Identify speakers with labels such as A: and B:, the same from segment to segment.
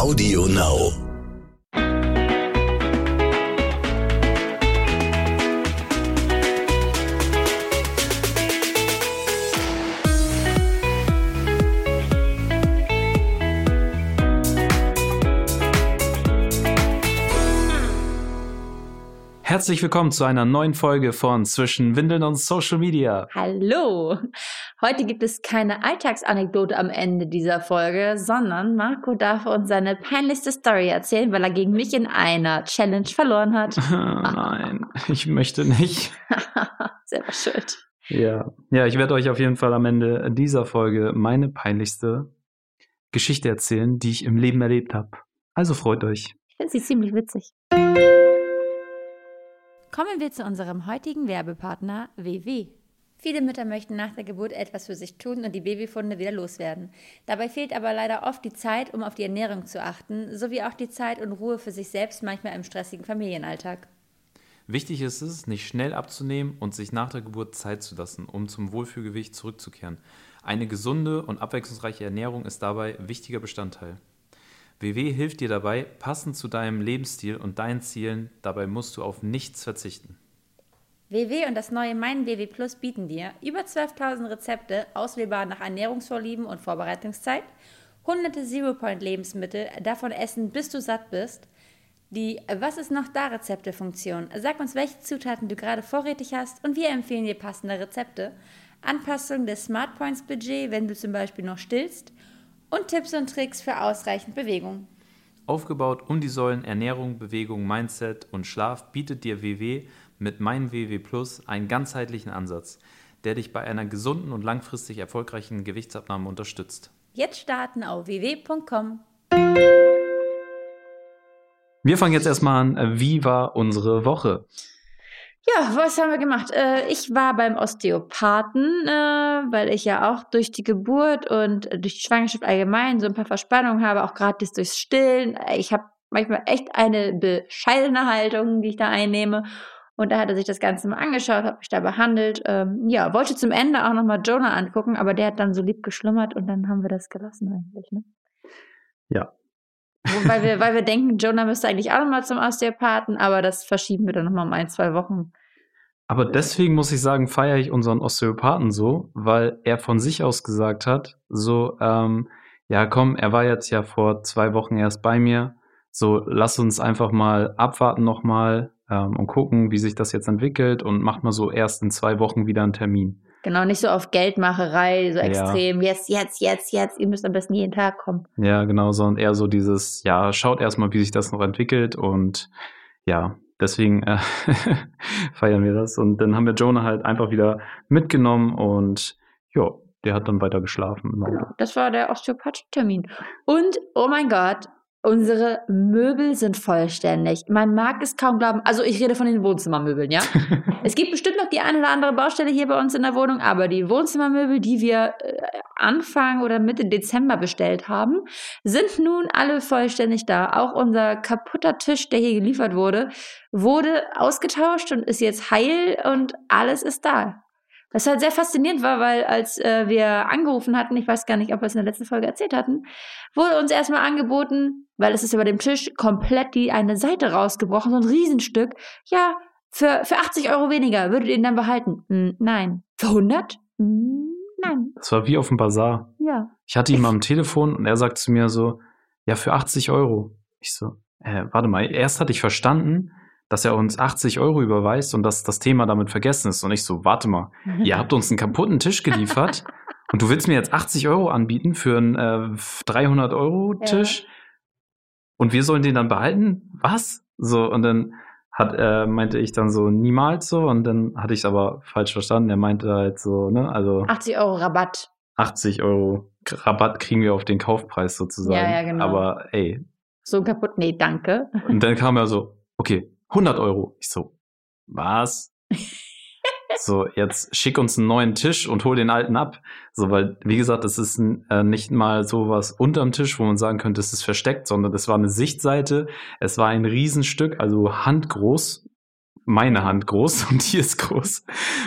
A: Audio Now.
B: Herzlich willkommen zu einer neuen Folge von Zwischen Windeln und Social Media.
C: Hallo! Heute gibt es keine Alltagsanekdote am Ende dieser Folge, sondern Marco darf uns seine peinlichste Story erzählen, weil er gegen mich in einer Challenge verloren hat.
B: Nein, ich möchte nicht.
C: Selber schuld.
B: Ja. ja, ich werde euch auf jeden Fall am Ende dieser Folge meine peinlichste Geschichte erzählen, die ich im Leben erlebt habe. Also freut euch.
C: Ich finde sie ziemlich witzig. Kommen wir zu unserem heutigen Werbepartner WW. Viele Mütter möchten nach der Geburt etwas für sich tun und die Babyfunde wieder loswerden. Dabei fehlt aber leider oft die Zeit, um auf die Ernährung zu achten, sowie auch die Zeit und Ruhe für sich selbst manchmal im stressigen Familienalltag.
B: Wichtig ist es, nicht schnell abzunehmen und sich nach der Geburt Zeit zu lassen, um zum Wohlfühlgewicht zurückzukehren. Eine gesunde und abwechslungsreiche Ernährung ist dabei wichtiger Bestandteil. WW hilft dir dabei, passend zu deinem Lebensstil und deinen Zielen. Dabei musst du auf nichts verzichten.
C: WW und das neue Mein WW Plus bieten dir über 12.000 Rezepte, auswählbar nach Ernährungsvorlieben und Vorbereitungszeit, hunderte Zero-Point-Lebensmittel, davon essen, bis du satt bist, die Was ist noch da Rezepte-Funktion. Sag uns, welche Zutaten du gerade vorrätig hast und wir empfehlen dir passende Rezepte. Anpassung des Smart Points Budget, wenn du zum Beispiel noch stillst und Tipps und Tricks für ausreichend Bewegung.
B: Aufgebaut um die Säulen Ernährung, Bewegung, Mindset und Schlaf bietet dir WW mit Mein WW Plus einen ganzheitlichen Ansatz, der dich bei einer gesunden und langfristig erfolgreichen Gewichtsabnahme unterstützt.
C: Jetzt starten auf www.com.
B: Wir fangen jetzt erstmal an. Wie war unsere Woche?
C: Ja, was haben wir gemacht? Äh, ich war beim Osteopathen, äh, weil ich ja auch durch die Geburt und durch die Schwangerschaft allgemein so ein paar Verspannungen habe, auch gerade durchs Stillen. Ich habe manchmal echt eine bescheidene Haltung, die ich da einnehme. Und da hat er sich das Ganze mal angeschaut, hat mich da behandelt. Ähm, ja, wollte zum Ende auch nochmal Jonah angucken, aber der hat dann so lieb geschlummert und dann haben wir das gelassen eigentlich. Ne?
B: Ja,
C: weil wir, weil wir denken, Jonah müsste eigentlich auch nochmal zum Osteopathen, aber das verschieben wir dann nochmal um ein, zwei Wochen.
B: Aber deswegen muss ich sagen, feiere ich unseren Osteopathen so, weil er von sich aus gesagt hat, so, ähm, ja komm, er war jetzt ja vor zwei Wochen erst bei mir, so lass uns einfach mal abwarten nochmal ähm, und gucken, wie sich das jetzt entwickelt und macht mal so erst in zwei Wochen wieder einen Termin.
C: Genau, nicht so auf Geldmacherei, so ja. extrem, jetzt, jetzt, jetzt, jetzt, ihr müsst am besten jeden Tag kommen.
B: Ja, genau, sondern eher so dieses, ja, schaut erstmal, wie sich das noch entwickelt und ja, deswegen äh, feiern wir das. Und dann haben wir Jonah halt einfach wieder mitgenommen und ja, der hat dann weiter geschlafen.
C: Genau, das war der Osteopath-Termin. Und, oh mein Gott, Unsere Möbel sind vollständig. Man mag es kaum glauben. Also ich rede von den Wohnzimmermöbeln, ja. es gibt bestimmt noch die eine oder andere Baustelle hier bei uns in der Wohnung, aber die Wohnzimmermöbel, die wir äh, Anfang oder Mitte Dezember bestellt haben, sind nun alle vollständig da. Auch unser kaputter Tisch, der hier geliefert wurde, wurde ausgetauscht und ist jetzt heil und alles ist da. Was halt sehr faszinierend war, weil als äh, wir angerufen hatten, ich weiß gar nicht, ob wir es in der letzten Folge erzählt hatten, wurde uns erstmal angeboten, weil es ist über dem Tisch komplett die eine Seite rausgebrochen, so ein Riesenstück. Ja, für, für 80 Euro weniger würdet ihr ihn dann behalten? Hm, nein. Für 100? Hm, nein.
B: Das war wie auf dem Bazar.
C: Ja.
B: Ich hatte ihn mal am Telefon und er sagt zu mir so, ja, für 80 Euro. Ich so, äh, warte mal, erst hatte ich verstanden, dass er uns 80 Euro überweist und dass das Thema damit vergessen ist. Und ich so, warte mal, ihr habt uns einen kaputten Tisch geliefert und du willst mir jetzt 80 Euro anbieten für einen äh, 300 Euro Tisch ja. und wir sollen den dann behalten? Was? So, und dann hat, äh, meinte ich dann so, niemals so. Und dann hatte ich es aber falsch verstanden. Er meinte halt so, ne, also.
C: 80 Euro Rabatt.
B: 80 Euro Rabatt kriegen wir auf den Kaufpreis sozusagen. Ja, ja, genau. Aber ey.
C: So kaputt, nee, danke.
B: Und dann kam er so, okay, 100 Euro. Ich so, was? so, jetzt schick uns einen neuen Tisch und hol den alten ab. So, weil, wie gesagt, es ist äh, nicht mal so was unterm Tisch, wo man sagen könnte, es ist versteckt, sondern das war eine Sichtseite. Es war ein Riesenstück, also handgroß. Meine Hand groß und die ist groß.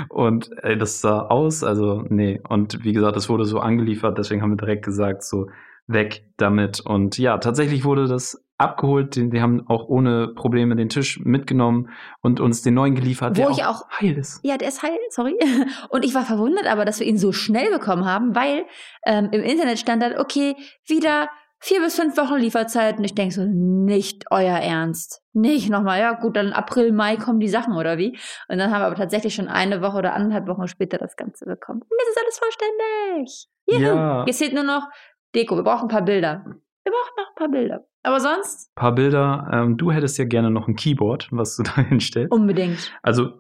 B: Und ey, das sah aus, also nee. Und wie gesagt, es wurde so angeliefert, deswegen haben wir direkt gesagt, so, weg damit. Und ja, tatsächlich wurde das abgeholt. Die, die haben auch ohne Probleme den Tisch mitgenommen und uns den neuen geliefert,
C: Wo
B: der
C: ich
B: auch,
C: auch-
B: heil ist.
C: Ja, der ist heil, sorry. Und ich war verwundert aber, dass wir ihn so schnell bekommen haben, weil ähm, im Internet stand dann, okay, wieder vier bis fünf Wochen Lieferzeit. Und ich denke so, nicht euer Ernst. Nicht nochmal, ja gut, dann April, Mai kommen die Sachen oder wie? Und dann haben wir aber tatsächlich schon eine Woche oder anderthalb Wochen später das Ganze bekommen. Und jetzt ist alles vollständig. Juhu.
B: Ja.
C: Jetzt fehlt nur noch Deko. Wir brauchen ein paar Bilder. Wir brauchen noch ein paar Bilder. Aber sonst
B: paar Bilder. Ähm, du hättest ja gerne noch ein Keyboard, was du da hinstellst.
C: unbedingt.
B: Also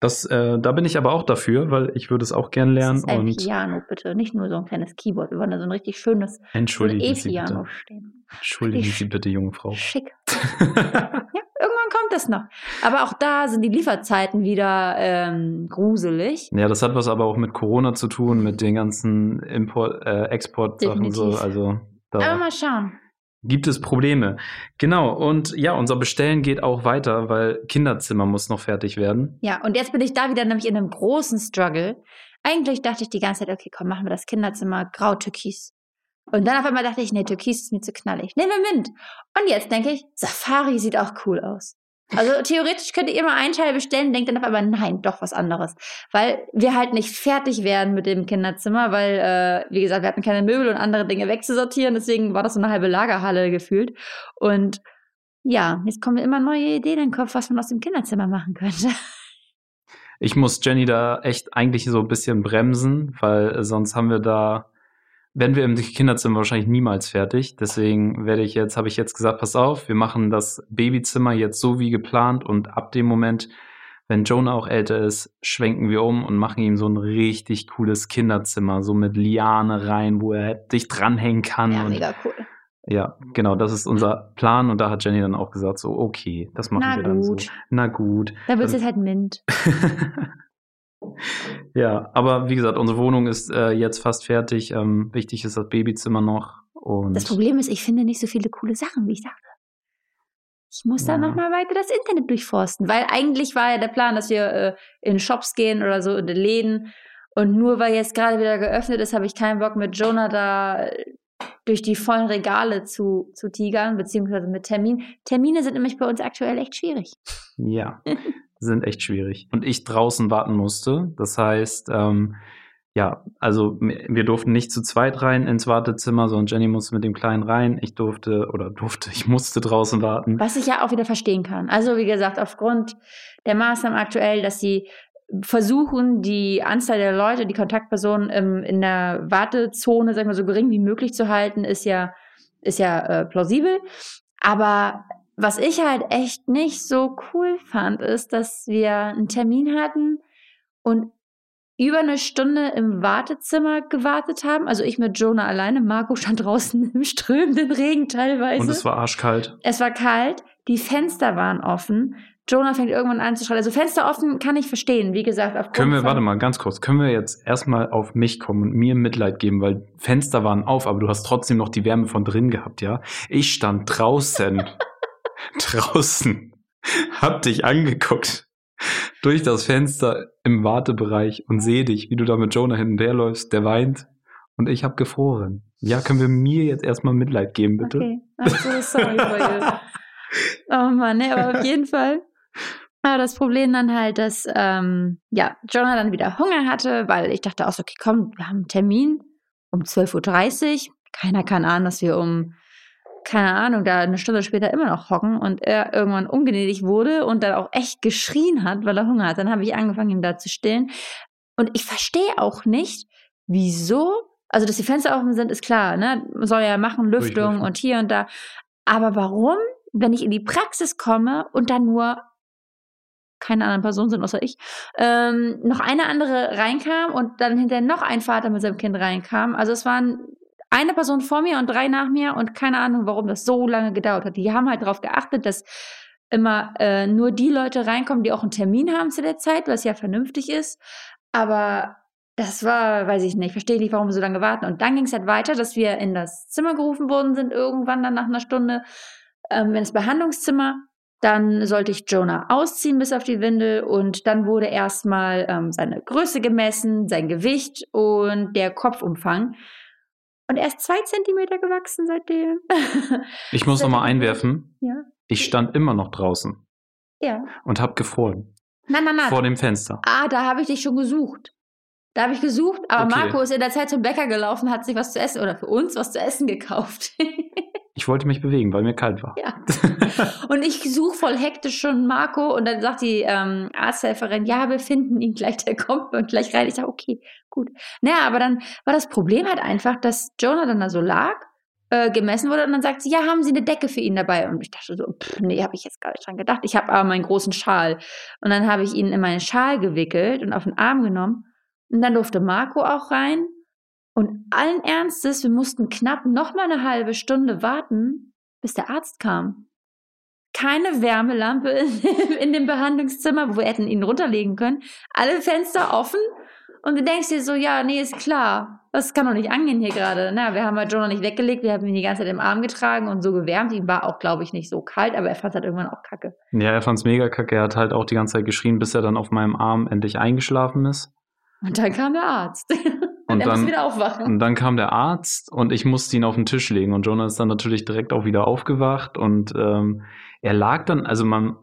B: das, äh, da bin ich aber auch dafür, weil ich würde es auch gern lernen.
C: Das ist ein
B: und
C: Piano, bitte. Nicht nur so ein kleines Keyboard. Wir wollen da so ein richtig schönes so ein
B: entschuldigen
C: E-Piano
B: bitte.
C: stehen.
B: Entschuldigen
C: Richtig
B: Sie bitte, junge Frau.
C: Schick. Ja, irgendwann kommt das noch. Aber auch da sind die Lieferzeiten wieder ähm, gruselig.
B: ja, das hat was aber auch mit Corona zu tun, mit den ganzen Import, äh, Export-Sachen so.
C: Definitiv.
B: Also
C: Aber
B: da
C: mal schauen.
B: gibt es Probleme. Genau. Und ja, unser Bestellen geht auch weiter, weil Kinderzimmer muss noch fertig werden.
C: Ja, und jetzt bin ich da wieder nämlich in einem großen Struggle. Eigentlich dachte ich die ganze Zeit, okay, komm, machen wir das Kinderzimmer grau-türkis. Und dann auf einmal dachte ich, nee, türkis ist mir zu knallig. Nehmen wir Mint. Und jetzt denke ich, Safari sieht auch cool aus. Also theoretisch könnt ihr immer einen Teil bestellen, denkt dann auf einmal, nein, doch was anderes. Weil wir halt nicht fertig werden mit dem Kinderzimmer, weil, äh, wie gesagt, wir hatten keine Möbel und andere Dinge wegzusortieren, deswegen war das so eine halbe Lagerhalle gefühlt. Und ja, jetzt kommen mir immer neue Ideen in den Kopf, was man aus dem Kinderzimmer machen könnte.
B: Ich muss Jenny da echt eigentlich so ein bisschen bremsen, weil sonst haben wir da, werden wir im Kinderzimmer wahrscheinlich niemals fertig. Deswegen werde ich jetzt, habe ich jetzt gesagt, pass auf, wir machen das Babyzimmer jetzt so wie geplant und ab dem Moment, wenn Jonah auch älter ist, schwenken wir um und machen ihm so ein richtig cooles Kinderzimmer, so mit Liane rein, wo er dich dranhängen kann.
C: Ja, mega cool.
B: ja, genau, das ist unser Plan und da hat Jenny dann auch gesagt, so, okay, das machen
C: Na
B: wir dann so.
C: gut.
B: Na gut.
C: Da wird es jetzt halt Mint.
B: ja, aber wie gesagt, unsere Wohnung ist äh, jetzt fast fertig. Ähm, wichtig ist das Babyzimmer noch. Und
C: Das Problem ist, ich finde nicht so viele coole Sachen, wie ich dachte. Ich muss
B: Ja.
C: da nochmal weiter das Internet durchforsten, weil eigentlich war ja der Plan, dass wir äh, in Shops gehen oder so in den Läden. Und nur weil jetzt gerade wieder geöffnet ist, habe ich keinen Bock mit Jonah da äh, durch die vollen Regale zu, zu tigern, beziehungsweise mit Termin. Termine sind nämlich bei uns aktuell echt schwierig.
B: ja, sind echt schwierig. Und ich draußen warten musste. Das heißt, ähm, ja, also wir durften nicht zu zweit rein ins Wartezimmer, sondern Jenny musste mit dem Kleinen rein. Ich durfte oder durfte, ich musste draußen warten.
C: Was ich ja auch wieder verstehen kann. Also wie gesagt, aufgrund der Maßnahmen aktuell, dass sie versuchen, die Anzahl der Leute, die Kontaktpersonen im, in der Wartezone, sag ich mal, so gering wie möglich zu halten, ist ja, ist ja äh, plausibel. Aber was ich halt echt nicht so cool fand, ist, dass wir einen Termin hatten und über eine Stunde im Wartezimmer gewartet haben. Also ich mit Jonah alleine. Marco stand draußen im strömenden Regen teilweise.
B: Und es war arschkalt.
C: Es war kalt, die Fenster waren offen. Jonah fängt irgendwann an zu schreien. Also Fenster offen kann ich verstehen. Wie gesagt, aufgrund
B: Können wir, warte mal, ganz kurz, können wir jetzt erstmal auf mich kommen und mir Mitleid geben, weil Fenster waren auf, aber du hast trotzdem noch die Wärme von drin gehabt, ja? Ich stand draußen, draußen, hab dich angeguckt durch das Fenster im Wartebereich und sehe dich, wie du da mit Jonah hin und her läufst, der weint und ich hab gefroren. Ja, können wir mir jetzt erstmal Mitleid geben, bitte?
C: Okay, I'm so sorry for you. Oh Mann, ne, aber auf jeden Fall. Aber das Problem dann halt, dass ähm, ja, Jonah dann wieder Hunger hatte, weil ich dachte auch so, okay, komm, wir haben einen Termin um 12.30 Uhr. Keiner kann ahnen, dass wir um, keine Ahnung, da eine Stunde später immer noch hocken und er irgendwann ungnädig wurde und dann auch echt geschrien hat, weil er Hunger hat. Dann habe ich angefangen, ihn da zu stillen. Und ich verstehe auch nicht, wieso, also dass die Fenster offen sind, ist klar, ne? Soll ja machen, Lüftung und hier und da. Aber warum, wenn ich in die Praxis komme und dann nur keine anderen Personen sind außer ich, ähm, noch eine andere reinkam und dann hinterher noch ein Vater mit seinem Kind reinkam. Also es waren eine Person vor mir und drei nach mir und keine Ahnung, warum das so lange gedauert hat. Die haben halt darauf geachtet, dass immer äh, nur die Leute reinkommen, die auch einen Termin haben zu der Zeit, was ja vernünftig ist. Aber das war, weiß ich nicht, verstehe nicht, warum wir so lange warten. Und dann ging es halt weiter, dass wir in das Zimmer gerufen worden sind, irgendwann dann nach einer Stunde, ähm, ins Behandlungszimmer. Dann sollte ich Jonah ausziehen bis auf die Windel und dann wurde erstmal ähm, seine Größe gemessen, sein Gewicht und der Kopfumfang. Und er ist zwei Zentimeter gewachsen seitdem.
B: Ich muss
C: Seitdem
B: noch mal
C: er-
B: einwerfen,
C: Ja.
B: ich stand immer noch draußen
C: Ja.
B: und habe gefroren
C: Nein, nein, nein.
B: vor dem Fenster.
C: Ah, da habe ich dich schon gesucht. Da habe ich gesucht, aber
B: Okay.
C: Marco ist in der Zeit zum Bäcker gelaufen, hat sich was zu essen oder für uns was zu essen gekauft.
B: Ich wollte mich bewegen, weil mir kalt war.
C: ja. Und ich suche voll hektisch schon Marco und dann sagt die ähm, Arzthelferin, ja, wir finden ihn gleich, der kommt und gleich rein. Ich sage, okay, gut. Naja, aber dann war das Problem halt einfach, dass Jonah dann da so lag, äh, gemessen wurde und dann sagt sie, ja, haben Sie eine Decke für ihn dabei? Und ich dachte so, pff, nee, habe ich jetzt gar nicht dran gedacht. Ich habe aber meinen großen Schal. Und dann habe ich ihn in meinen Schal gewickelt und auf den Arm genommen. Und dann durfte Marco auch rein. Und allen Ernstes, wir mussten knapp noch mal eine halbe Stunde warten, bis der Arzt kam. Keine Wärmelampe in, dem Behandlungszimmer, wo wir hätten ihn runterlegen können. Alle Fenster offen. Und du denkst dir so, ja, nee, ist klar. Das kann doch nicht angehen hier gerade. Na, wir haben halt Jonah nicht weggelegt, wir haben ihn die ganze Zeit im Arm getragen und so gewärmt. Ihm war auch, glaube ich, nicht so kalt, aber er fand es halt irgendwann auch kacke.
B: Ja, er fand's mega kacke. Er hat halt auch die ganze Zeit geschrien, bis er dann auf meinem Arm endlich eingeschlafen ist.
C: Und dann kam der Arzt.
B: Und
C: musste
B: dann,
C: wieder aufwachen.
B: und dann kam der Arzt und ich musste ihn auf den Tisch legen. Und Jonah ist dann natürlich direkt auch wieder aufgewacht. Und ähm, er lag dann, also man,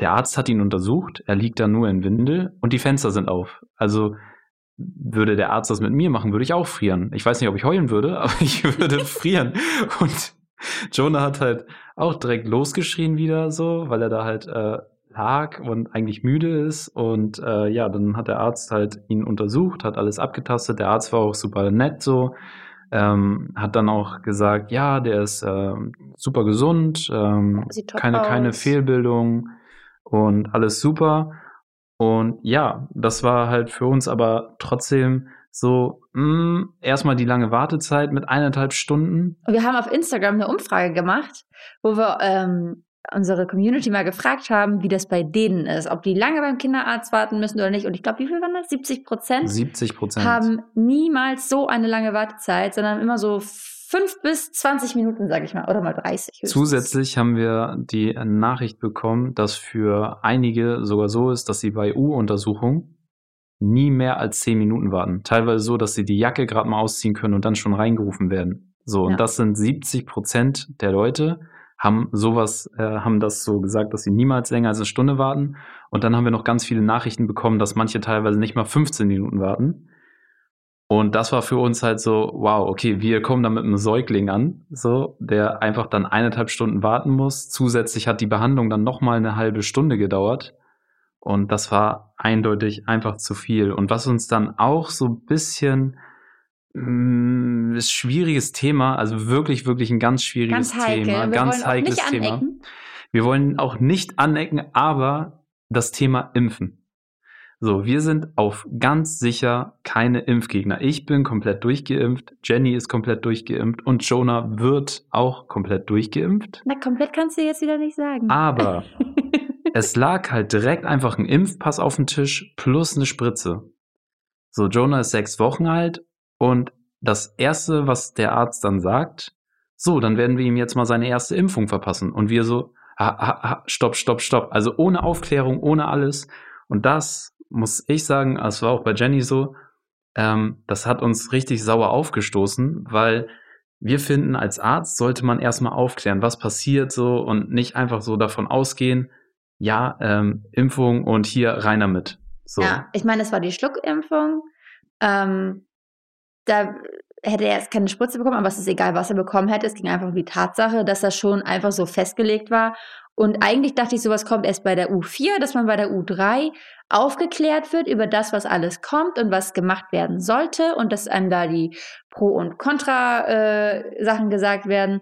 B: der Arzt hat ihn untersucht, er liegt dann nur in Windel und die Fenster sind auf. Also würde der Arzt das mit mir machen, würde ich auch frieren. Ich weiß nicht, ob ich heulen würde, aber ich würde frieren. Und Jonah hat halt auch direkt losgeschrien wieder so, weil er da halt äh, lag und eigentlich müde ist. Und äh, ja, dann hat der Arzt halt ihn untersucht, hat alles abgetastet. Der Arzt war auch super nett so. Ähm, hat dann auch gesagt, ja, der ist ähm, super gesund, ähm, keine, keine
C: aus.
B: Fehlbildung und alles super. Und ja, das war halt für uns aber trotzdem so, mh, erstmal die lange Wartezeit mit eineinhalb Stunden.
C: Und wir haben auf Instagram eine Umfrage gemacht, wo wir ähm, unsere Community mal gefragt haben, wie das bei denen ist, ob die lange beim Kinderarzt warten müssen oder nicht. Und ich glaube, wie viel waren das? 70 Prozent
B: 70 Prozent.
C: haben niemals so eine lange Wartezeit, sondern immer so fünf bis 20 Minuten, sage ich mal, oder mal 30. höchstens.
B: Zusätzlich haben wir die Nachricht bekommen, dass für einige sogar so ist, dass sie bei U-Untersuchung nie mehr als 10 Minuten warten. Teilweise so, dass sie die Jacke gerade mal ausziehen können und dann schon reingerufen werden. So, und
C: Ja.
B: das sind 70 Prozent der Leute, haben sowas, äh, haben das so gesagt, dass sie niemals länger als eine Stunde warten. Und dann haben wir noch ganz viele Nachrichten bekommen, dass manche teilweise nicht mal 15 Minuten warten. Und das war für uns halt so, wow, okay, wir kommen da mit einem Säugling an, so, der einfach dann eineinhalb Stunden warten muss. Zusätzlich hat die Behandlung dann nochmal eine halbe Stunde gedauert. Und das war eindeutig einfach zu viel. Und was uns dann auch so ein bisschen ist schwieriges Thema, also wirklich, wirklich ein ganz schwieriges
C: Ganz heikel.
B: Thema,
C: wir
B: ganz heikles Thema.
C: anecken.
B: Wir wollen auch nicht anecken, aber das Thema Impfen. So, wir sind auf ganz sicher keine Impfgegner. Ich bin komplett durchgeimpft, Jenny ist komplett durchgeimpft und Jonah wird auch komplett durchgeimpft.
C: Na, komplett kannst du jetzt wieder nicht sagen.
B: Aber es lag halt direkt einfach ein Impfpass auf dem Tisch plus eine Spritze. So, Jonah ist sechs Wochen alt und das erste, was der Arzt dann sagt, so, dann werden wir ihm jetzt mal seine erste Impfung verpassen. Und wir so, ha, ha, ha, stopp, stopp, stopp. Also ohne Aufklärung, ohne alles. Und das muss ich sagen, es war auch bei Jenny so, ähm, das hat uns richtig sauer aufgestoßen, weil wir finden, als Arzt sollte man erstmal aufklären, was passiert so und nicht einfach so davon ausgehen, ja, ähm, Impfung und hier rein damit. So.
C: Ja, ich meine, es war die Schluckimpfung. Ähm, da hätte er jetzt keine Spritze bekommen, aber es ist egal, was er bekommen hätte. Es ging einfach um die Tatsache, dass das schon einfach so festgelegt war. Und eigentlich dachte ich, sowas kommt erst bei der U4, dass man bei der U3 aufgeklärt wird über das, was alles kommt und was gemacht werden sollte und dass einem da die Pro- und Contra-Sachen gesagt werden.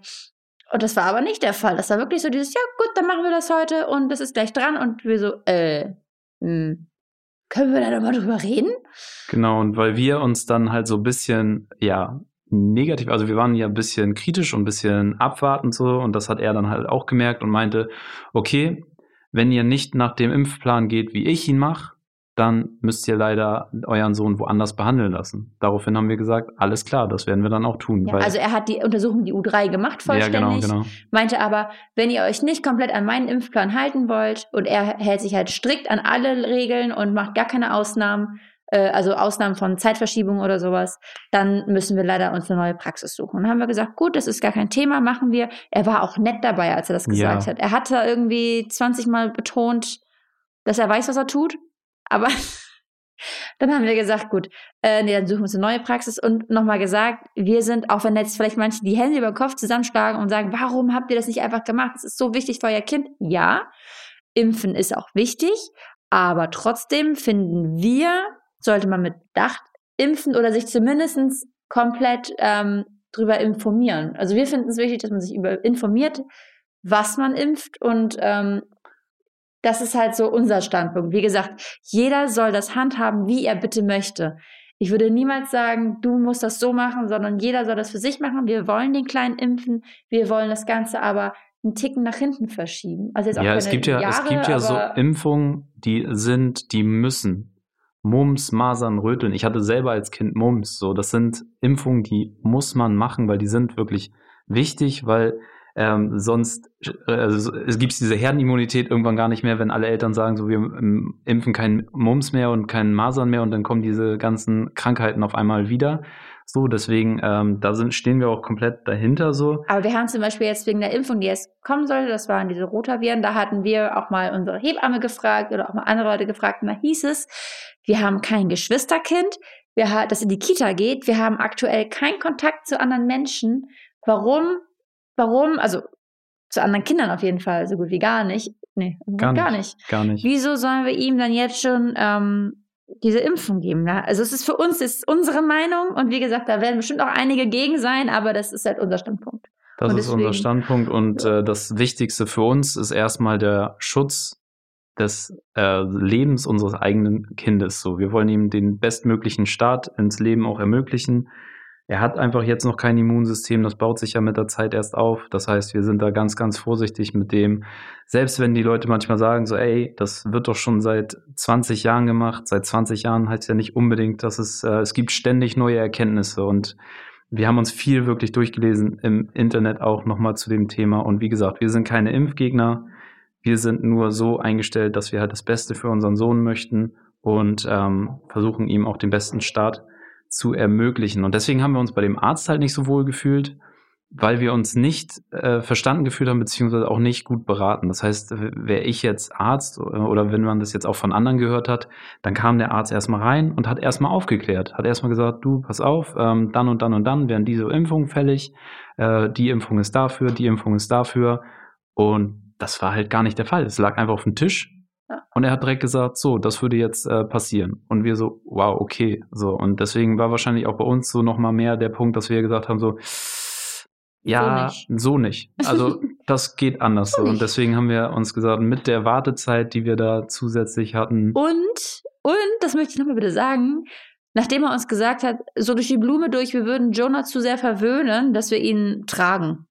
C: Und das war aber nicht der Fall. Das war wirklich so dieses, ja gut, dann machen wir das heute und das ist gleich dran. Und wir so, äh, hm, können wir da nochmal drüber reden?
B: Genau, und weil wir uns dann halt so ein bisschen, ja, negativ, also wir waren ja ein bisschen kritisch und ein bisschen abwartend so und das hat er dann halt auch gemerkt und meinte, okay, wenn ihr nicht nach dem Impfplan geht, wie ich ihn mache, dann müsst ihr leider euren Sohn woanders behandeln lassen. Daraufhin haben wir gesagt, alles klar, das werden wir dann auch tun.
C: Ja, also er hat die Untersuchung, die U3 gemacht,
B: ja,
C: vollständig.
B: genau, genau.
C: Meinte aber, wenn ihr euch nicht komplett an meinen Impfplan halten wollt und er hält sich halt strikt an alle Regeln und macht gar keine Ausnahmen, äh, also Ausnahmen von Zeitverschiebung oder sowas, dann müssen wir leider uns eine neue Praxis suchen. Und dann haben wir gesagt, gut, das ist gar kein Thema, machen wir. Er war auch nett dabei, als er das gesagt
B: Ja.
C: hat. Er hatte irgendwie 20 Mal betont, dass er weiß, was er tut, aber dann haben wir gesagt, gut, äh, nee, dann suchen wir uns eine neue Praxis und nochmal gesagt, wir sind, auch wenn jetzt vielleicht manche die Hände über den Kopf zusammenschlagen und sagen, warum habt ihr das nicht einfach gemacht? Das ist so wichtig für euer Kind. Ja, impfen ist auch wichtig, aber trotzdem finden wir, sollte man mit Bedacht impfen oder sich zumindest komplett ähm, drüber informieren. Also wir finden es wichtig, dass man sich über informiert, was man impft und ähm, das ist halt so unser Standpunkt. Wie gesagt, jeder soll das handhaben, wie er bitte möchte. Ich würde niemals sagen, du musst das so machen, sondern jeder soll das für sich machen. Wir wollen den Kleinen impfen, wir wollen das Ganze aber einen Ticken nach hinten verschieben. Also jetzt auch
B: Ja, es gibt ja, es gibt ja so Impfungen, die sind, die müssen. Mumps, Masern, Röteln. Ich hatte selber als Kind Mumps. So, das sind Impfungen, die muss man machen, weil die sind wirklich wichtig, weil ähm, sonst äh, also, es gibt diese Herdenimmunität irgendwann gar nicht mehr, wenn alle Eltern sagen, so wir ähm, impfen keinen Mumps mehr und keinen Masern mehr und dann kommen diese ganzen Krankheiten auf einmal wieder. So, deswegen ähm, da sind stehen wir auch komplett dahinter so.
C: Aber wir haben zum Beispiel jetzt wegen der Impfung, die jetzt kommen sollte, das waren diese Rotaviren, da hatten wir auch mal unsere Hebamme gefragt oder auch mal andere Leute gefragt, und da hieß es, wir haben kein Geschwisterkind, wir ha das in die Kita geht, wir haben aktuell keinen Kontakt zu anderen Menschen. Warum? Warum? Also zu anderen Kindern auf jeden Fall, so gut wie gar nicht. Nee,
B: Gar
C: gar
B: nicht.
C: nicht.
B: Gar nicht.
C: Wieso sollen wir ihm dann jetzt schon ähm, diese Impfung geben? Ne? Also es ist für uns ist unsere Meinung und wie gesagt, da werden bestimmt auch einige gegen sein, aber das ist halt unser Standpunkt.
B: Das
C: Und
B: ist unser Standpunkt und äh, das Wichtigste für uns ist erstmal der Schutz des äh, Lebens unseres eigenen Kindes. So, wir wollen ihm den bestmöglichen Start ins Leben auch ermöglichen. Er hat einfach jetzt noch kein Immunsystem, das baut sich ja mit der Zeit erst auf. Das heißt, wir sind da ganz, ganz vorsichtig mit dem. Selbst wenn die Leute manchmal sagen, so, ey, das wird doch schon seit 20 Jahren gemacht. Seit 20 Jahren heißt ja nicht unbedingt, dass es, äh, es gibt ständig neue Erkenntnisse und wir haben uns viel wirklich durchgelesen im Internet auch nochmal zu dem Thema. Und wie gesagt, wir sind keine Impfgegner. Wir sind nur so eingestellt, dass wir halt das Beste für unseren Sohn möchten und ähm, versuchen ihm auch den besten Start zu ermöglichen. Und deswegen haben wir uns bei dem Arzt halt nicht so wohl gefühlt, weil wir uns nicht äh, verstanden gefühlt haben, beziehungsweise auch nicht gut beraten. Das heißt, wäre ich jetzt Arzt äh, oder wenn man das jetzt auch von anderen gehört hat, dann kam der Arzt erstmal rein und hat erstmal aufgeklärt, hat erstmal gesagt, du, pass auf, ähm, dann und dann und dann werden diese Impfungen fällig, äh, die Impfung ist dafür, die Impfung ist dafür. Und das war halt gar nicht der Fall. Es lag einfach auf dem Tisch. Und er hat direkt gesagt, so, das würde jetzt äh, passieren. Und wir so, wow, okay. So, und deswegen war wahrscheinlich auch bei uns so nochmal mehr der Punkt, dass wir gesagt haben, so, ja,
C: nicht.
B: so nicht. Also das geht anders so. Und deswegen haben wir uns gesagt, mit der Wartezeit, die wir da zusätzlich hatten,
C: Und, und, das möchte ich nochmal bitte sagen, nachdem er uns gesagt hat, so durch die Blume durch, wir würden Jonah zu sehr verwöhnen, dass wir ihn tragen.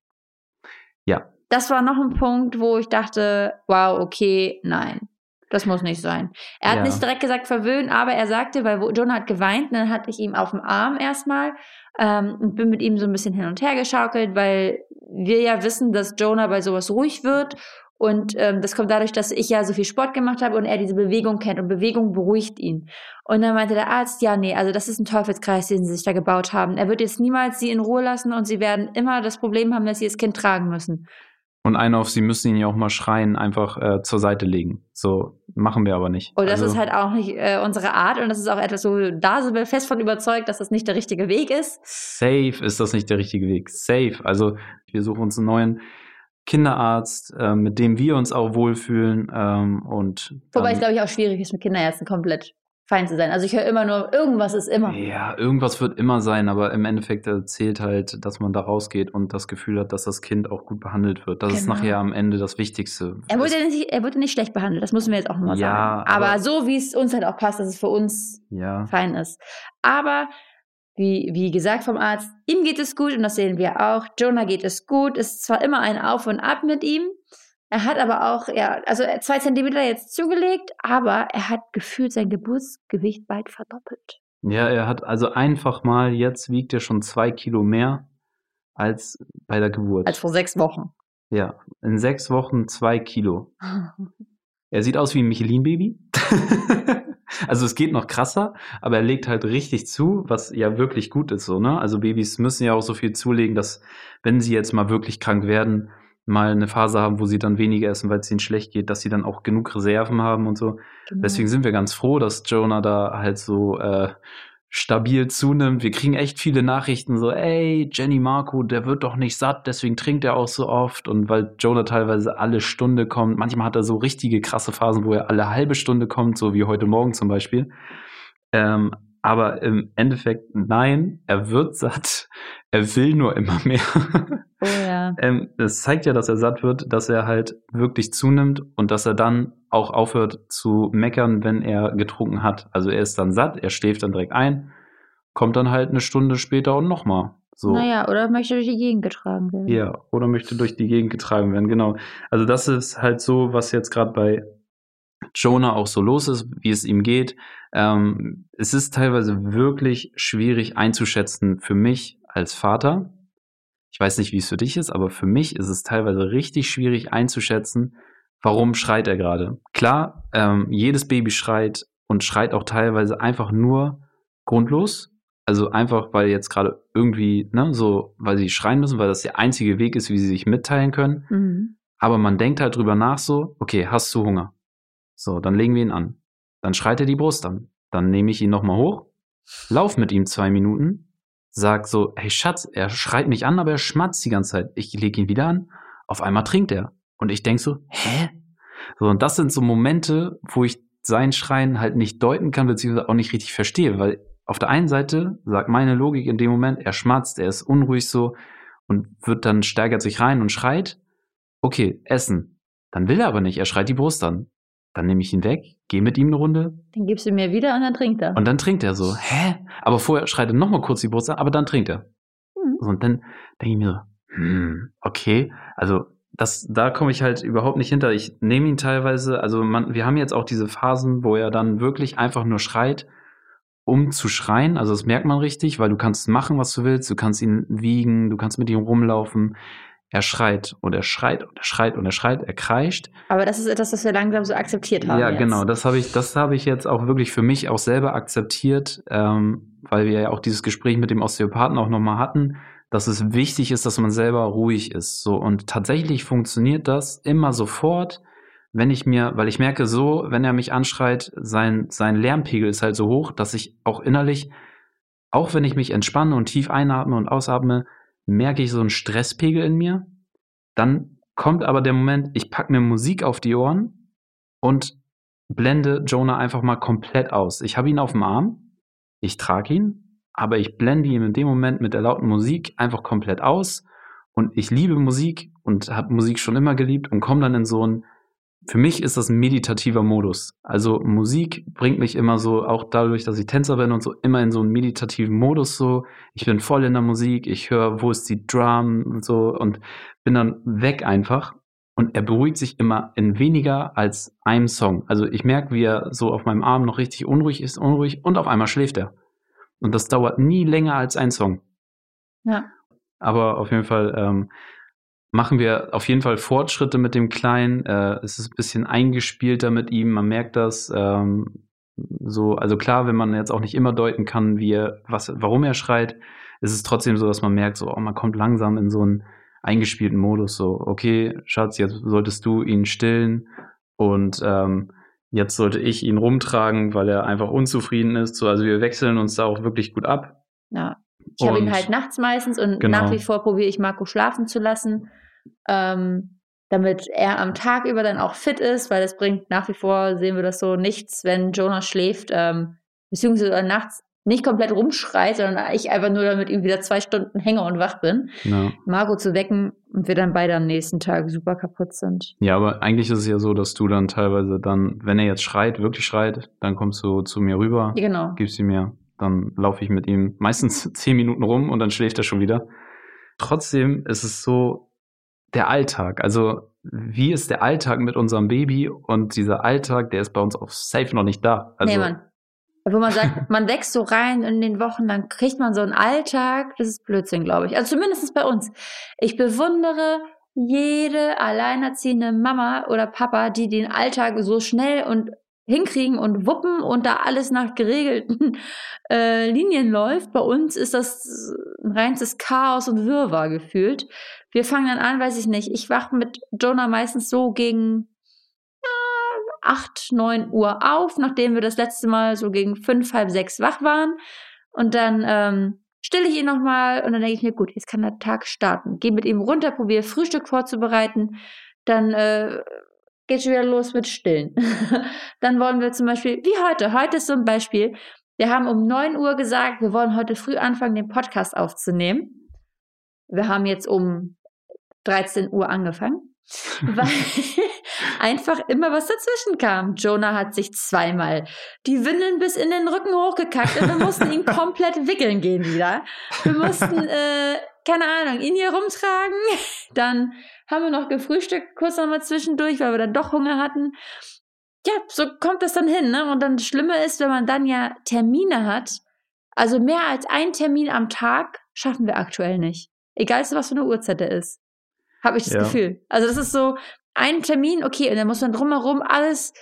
B: Ja.
C: Das war noch ein Punkt, wo ich dachte, wow, okay, nein. Das muss nicht sein. Er hat
B: Ja.
C: nicht direkt gesagt verwöhnen, aber er sagte, weil Jonah hat geweint, dann hatte ich ihm auf dem Arm erstmal ähm, und bin mit ihm so ein bisschen hin und her geschaukelt, weil wir ja wissen, dass Jonah bei sowas ruhig wird. Und ähm, das kommt dadurch, dass ich ja so viel Sport gemacht habe und er diese Bewegung kennt und Bewegung beruhigt ihn. Und dann meinte der Arzt, ja, nee, also das ist ein Teufelskreis, den sie sich da gebaut haben. Er wird jetzt niemals sie in Ruhe lassen und sie werden immer das Problem haben, dass sie das Kind tragen müssen.
B: Und einer auf sie müssen ihn ja auch mal schreien, einfach äh, zur Seite legen. So machen wir aber nicht.
C: Und das
B: Also,
C: ist halt auch nicht äh, unsere Art und das ist auch etwas, wo da sind wir fest von überzeugt, dass das nicht der richtige Weg ist.
B: Safe ist das nicht der richtige Weg. Safe. Also wir suchen uns einen neuen Kinderarzt, äh, mit dem wir uns auch wohlfühlen. Ähm, und
C: Wobei es, glaube ich, auch schwierig ist, mit Kinderärzten komplett fein zu sein. Also ich höre immer nur, irgendwas ist immer.
B: Ja, irgendwas wird immer sein, aber im Endeffekt äh, zählt halt, dass man da rausgeht und das Gefühl hat, dass das Kind auch gut behandelt wird. Das ist
C: Genau.
B: nachher am Ende das Wichtigste.
C: Er wurde, nicht, er wurde nicht schlecht behandelt, das müssen wir jetzt auch nochmal
B: Ja,
C: sagen. Aber,
B: aber-
C: so, wie es uns halt auch passt, dass es für uns
B: ja,
C: fein ist. Aber wie, wie gesagt vom Arzt, ihm geht es gut und das sehen wir auch. Jonah geht es gut. Es ist zwar immer ein Auf und Ab mit ihm. Er hat aber auch, ja, also zwei Zentimeter jetzt zugelegt, aber er hat gefühlt sein Geburtsgewicht bald verdoppelt.
B: ja, er hat also einfach mal, jetzt wiegt er schon zwei Kilo mehr als bei der Geburt.
C: Als vor sechs Wochen.
B: ja, in sechs Wochen zwei Kilo. Er sieht aus wie ein Michelin-Baby. Also es geht noch krasser, aber er legt halt richtig zu, was ja wirklich gut ist so, ne? Also Babys müssen ja auch so viel zulegen, dass wenn sie jetzt mal wirklich krank werden, mal eine Phase haben, wo sie dann weniger essen, weil es ihnen schlecht geht, dass sie dann auch genug Reserven haben und so. Genau. Deswegen sind wir ganz froh, dass Jonah da halt so äh, stabil zunimmt. Wir kriegen echt viele Nachrichten so, ey, Jenny Marco, der wird doch nicht satt, deswegen trinkt er auch so oft. Und weil Jonah teilweise alle Stunde kommt, manchmal hat er so richtige krasse Phasen, wo er alle halbe Stunde kommt, so wie heute Morgen zum Beispiel. Ähm, aber im Endeffekt, nein, er wird satt. Er will nur immer mehr.
C: Oh ja.
B: ähm, das zeigt ja, dass er satt wird, dass er halt wirklich zunimmt und dass er dann auch aufhört zu meckern, wenn er getrunken hat. Also er ist dann satt, er schläft dann direkt ein, kommt dann halt eine Stunde später und nochmal. So.
C: Naja, oder möchte durch die Gegend getragen werden.
B: Ja, oder möchte durch die Gegend getragen werden, genau. Also das ist halt so, was jetzt gerade bei Jonah auch so los ist, wie es ihm geht. Ähm, es ist teilweise wirklich schwierig einzuschätzen für mich als Vater. Ich weiß nicht, wie es für dich ist, aber für mich ist es teilweise richtig schwierig einzuschätzen, warum schreit er gerade. Klar, ähm, jedes Baby schreit und schreit auch teilweise einfach nur grundlos. Also einfach, weil jetzt gerade irgendwie, ne, so, weil sie schreien müssen, weil das der einzige Weg ist, wie sie sich mitteilen können. Mhm. Aber man denkt halt drüber nach so, okay, hast du Hunger? So, dann legen wir ihn an. Dann schreit er die Brust an. Dann nehme ich ihn nochmal hoch, lauf mit ihm zwei Minuten, sag so, hey Schatz, er schreit mich an, aber er schmatzt die ganze Zeit. Ich lege ihn wieder an, auf einmal trinkt er. Und ich denk so, hä? So, und das sind so Momente, wo ich sein Schreien halt nicht deuten kann, beziehungsweise auch nicht richtig verstehe, weil auf der einen Seite sagt meine Logik in dem Moment, er schmatzt, er ist unruhig so und wird dann steigert sich rein und schreit. Okay, essen. Dann will er aber nicht, er schreit die Brust an. Dann nehme ich ihn weg, gehe mit ihm eine Runde.
C: Dann gibst du mir wieder und dann trinkt er.
B: Und dann trinkt er so. Hä? Aber vorher schreit er nochmal kurz die Brust an, aber dann trinkt er. Hm. und dann denke ich mir so, hm, okay. Also das, da komme ich halt überhaupt nicht hinter. Ich nehme ihn teilweise, also man, wir haben jetzt auch diese Phasen, wo er dann wirklich einfach nur schreit, um zu schreien. Also das merkt man richtig, weil du kannst machen, was du willst. Du kannst ihn wiegen, du kannst mit ihm rumlaufen. Er schreit und er schreit und er schreit und er schreit, er kreischt.
C: Aber das ist etwas, das wir langsam so akzeptiert haben.
B: Ja, jetzt. genau. Das habe ich, das habe ich jetzt auch wirklich für mich auch selber akzeptiert, ähm, weil wir ja auch dieses Gespräch mit dem Osteopathen auch nochmal hatten, dass es wichtig ist, dass man selber ruhig ist. So und tatsächlich funktioniert das immer sofort, wenn ich mir, weil ich merke so, wenn er mich anschreit, sein sein Lärmpegel ist halt so hoch, dass ich auch innerlich, auch wenn ich mich entspanne und tief einatme und ausatme, merke ich so einen Stresspegel in mir. Dann kommt aber der Moment, ich packe mir Musik auf die Ohren und blende Jonah einfach mal komplett aus. Ich habe ihn auf dem Arm, ich trage ihn, aber ich blende ihn in dem Moment mit der lauten Musik einfach komplett aus. Und ich liebe Musik und habe Musik schon immer geliebt und komme dann in so ein für mich ist das ein meditativer Modus. Also Musik bringt mich immer so, auch dadurch, dass ich Tänzer bin und so, immer in so einen meditativen Modus so. Ich bin voll in der Musik, ich höre, wo ist die Drum und so und bin dann weg einfach. Und er beruhigt sich immer in weniger als einem Song. Also ich merke, wie er so auf meinem Arm noch richtig unruhig ist, unruhig und auf einmal schläft er. Und das dauert nie länger als ein Song.
C: Ja.
B: Aber auf jeden Fall, ähm, machen wir auf jeden Fall Fortschritte mit dem Kleinen. Äh, es ist ein bisschen eingespielter mit ihm, man merkt das. Ähm, so, also klar, wenn man jetzt auch nicht immer deuten kann, wie er, was, warum er schreit, ist es trotzdem so, dass man merkt, so, oh, man kommt langsam in so einen eingespielten Modus, so, okay, Schatz, jetzt solltest du ihn stillen und ähm, jetzt sollte ich ihn rumtragen, weil er einfach unzufrieden ist. So, also wir wechseln uns da auch wirklich gut ab.
C: Ja. Ich habe ihn halt nachts meistens und genau. nach wie vor probiere ich Marco schlafen zu lassen ähm, damit er am Tag über dann auch fit ist, weil es bringt nach wie vor, sehen wir das so, nichts, wenn Jonas schläft, ähm, beziehungsweise nachts nicht komplett rumschreit, sondern ich einfach nur damit ihm wieder zwei Stunden hänge und wach bin, ja. Margot zu wecken und wir dann beide am nächsten Tag super kaputt sind.
B: Ja, aber eigentlich ist es ja so, dass du dann teilweise dann, wenn er jetzt schreit, wirklich schreit, dann kommst du zu mir rüber,
C: ja, genau.
B: gibst ihm mir, dann laufe ich mit ihm meistens zehn Minuten rum und dann schläft er schon wieder. Trotzdem ist es so, der Alltag. Also wie ist der Alltag mit unserem Baby? Und dieser Alltag, der ist bei uns auf Safe noch nicht da. Also,
C: nee, Mann. Wo man sagt, man wächst so rein in den Wochen, dann kriegt man so einen Alltag. Das ist Blödsinn, glaube ich. Also zumindest bei uns. Ich bewundere jede alleinerziehende Mama oder Papa, die den Alltag so schnell und hinkriegen und wuppen und da alles nach geregelten äh, Linien läuft. Bei uns ist das ein reines Chaos und Wirrwarr gefühlt. Wir fangen dann an, weiß ich nicht, ich wache mit Jonah meistens so gegen ja, 8, 9 Uhr auf, nachdem wir das letzte Mal so gegen 5, halb 6 wach waren. Und dann ähm, stille ich ihn nochmal und dann denke ich mir, gut, jetzt kann der Tag starten. Gehe mit ihm runter, probiere Frühstück vorzubereiten. Dann äh, geht schon wieder los mit Stillen. dann wollen wir zum Beispiel, wie heute, heute ist so ein Beispiel, wir haben um 9 Uhr gesagt, wir wollen heute früh anfangen, den Podcast aufzunehmen. Wir haben jetzt um 13 Uhr angefangen, weil einfach immer was dazwischen kam. Jonah hat sich zweimal die Windeln bis in den Rücken hochgekackt und wir mussten ihn komplett wickeln gehen wieder. Wir mussten, äh, keine Ahnung, ihn hier rumtragen. Dann haben wir noch gefrühstückt, kurz nochmal zwischendurch, weil wir dann doch Hunger hatten. Ja, so kommt das dann hin, ne? Und dann das Schlimme ist, wenn man dann ja Termine hat, also mehr als ein Termin am Tag schaffen wir aktuell nicht. Egal, was für eine Uhrzeit er ist. Habe ich das ja. Gefühl. Also das ist so ein Termin, okay, und dann muss man drumherum alles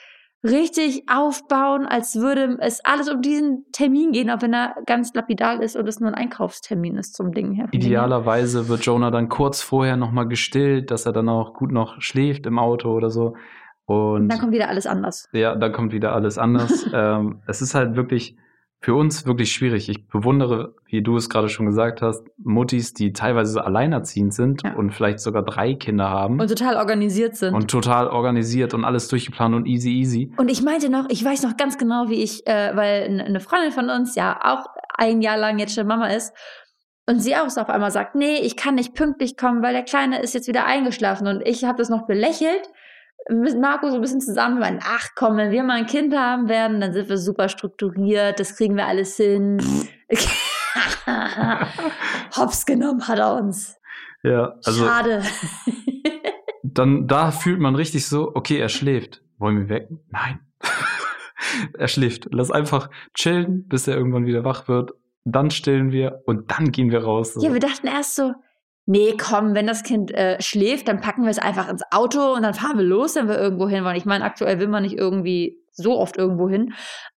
C: richtig aufbauen, als würde es alles um diesen Termin gehen, auch wenn er ganz lapidal ist und es nur ein Einkaufstermin ist zum Ding her.
B: Idealerweise wird Jonah dann kurz vorher nochmal gestillt, dass er dann auch gut noch schläft im Auto oder so. Und
C: dann kommt wieder alles anders.
B: Ja, dann kommt wieder alles anders. ähm, es ist halt wirklich für uns wirklich schwierig. Ich bewundere, wie du es gerade schon gesagt hast, Muttis, die teilweise alleinerziehend sind ja. und vielleicht sogar drei Kinder haben.
C: Und total organisiert sind.
B: Und total organisiert und alles durchgeplant und easy, easy.
C: Und ich meinte noch, ich weiß noch ganz genau, wie ich, äh, weil eine Freundin von uns ja auch ein Jahr lang jetzt schon Mama ist. Und sie auch so auf einmal sagt, nee, ich kann nicht pünktlich kommen, weil der Kleine ist jetzt wieder eingeschlafen. Und ich habe das noch belächelt Marco so ein bisschen zusammen, meinen, ach komm, wenn wir mal ein Kind haben werden, dann sind wir super strukturiert, das kriegen wir alles hin. Hops genommen hat er uns.
B: Ja, also.
C: Schade.
B: dann, da fühlt man richtig so, okay, er schläft. Wollen wir weg? Nein. er schläft. Lass einfach chillen, bis er irgendwann wieder wach wird. Dann stillen wir und dann gehen wir raus.
C: So. Ja, wir dachten erst so, nee, komm, wenn das Kind äh, schläft, dann packen wir es einfach ins Auto und dann fahren wir los, wenn wir irgendwo hin wollen. Ich meine, aktuell will man nicht irgendwie so oft irgendwo hin.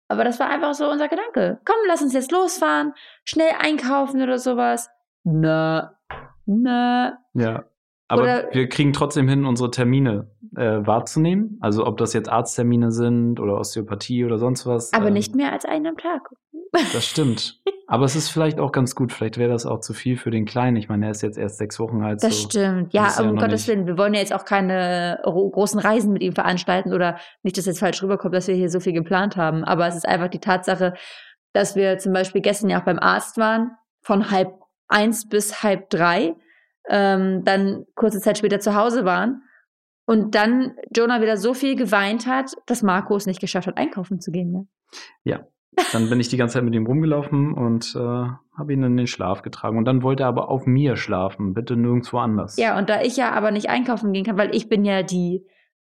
C: Aber das war einfach so unser Gedanke. Komm, lass uns jetzt losfahren, schnell einkaufen oder sowas. Na, na.
B: Ja. Aber oder, wir kriegen trotzdem hin, unsere Termine äh, wahrzunehmen. Also ob das jetzt Arzttermine sind oder Osteopathie oder sonst was.
C: Aber ähm, nicht mehr als einen am Tag.
B: Das stimmt. Aber es ist vielleicht auch ganz gut. Vielleicht wäre das auch zu viel für den Kleinen. Ich meine, er ist jetzt erst sechs Wochen alt.
C: Das so. stimmt. Ja, um ja Gottes Willen. Wir wollen ja jetzt auch keine großen Reisen mit ihm veranstalten oder nicht, dass jetzt falsch rüberkommt, dass wir hier so viel geplant haben. Aber es ist einfach die Tatsache, dass wir zum Beispiel gestern ja auch beim Arzt waren, von halb eins bis halb drei, ähm, dann kurze Zeit später zu Hause waren und dann Jonah wieder so viel geweint hat, dass Marco es nicht geschafft hat, einkaufen zu gehen. Ne?
B: Ja, dann bin ich die ganze Zeit mit ihm rumgelaufen und äh, habe ihn in den Schlaf getragen. Und dann wollte er aber auf mir schlafen, bitte nirgendwo anders.
C: Ja, und da ich ja aber nicht einkaufen gehen kann, weil ich bin ja die,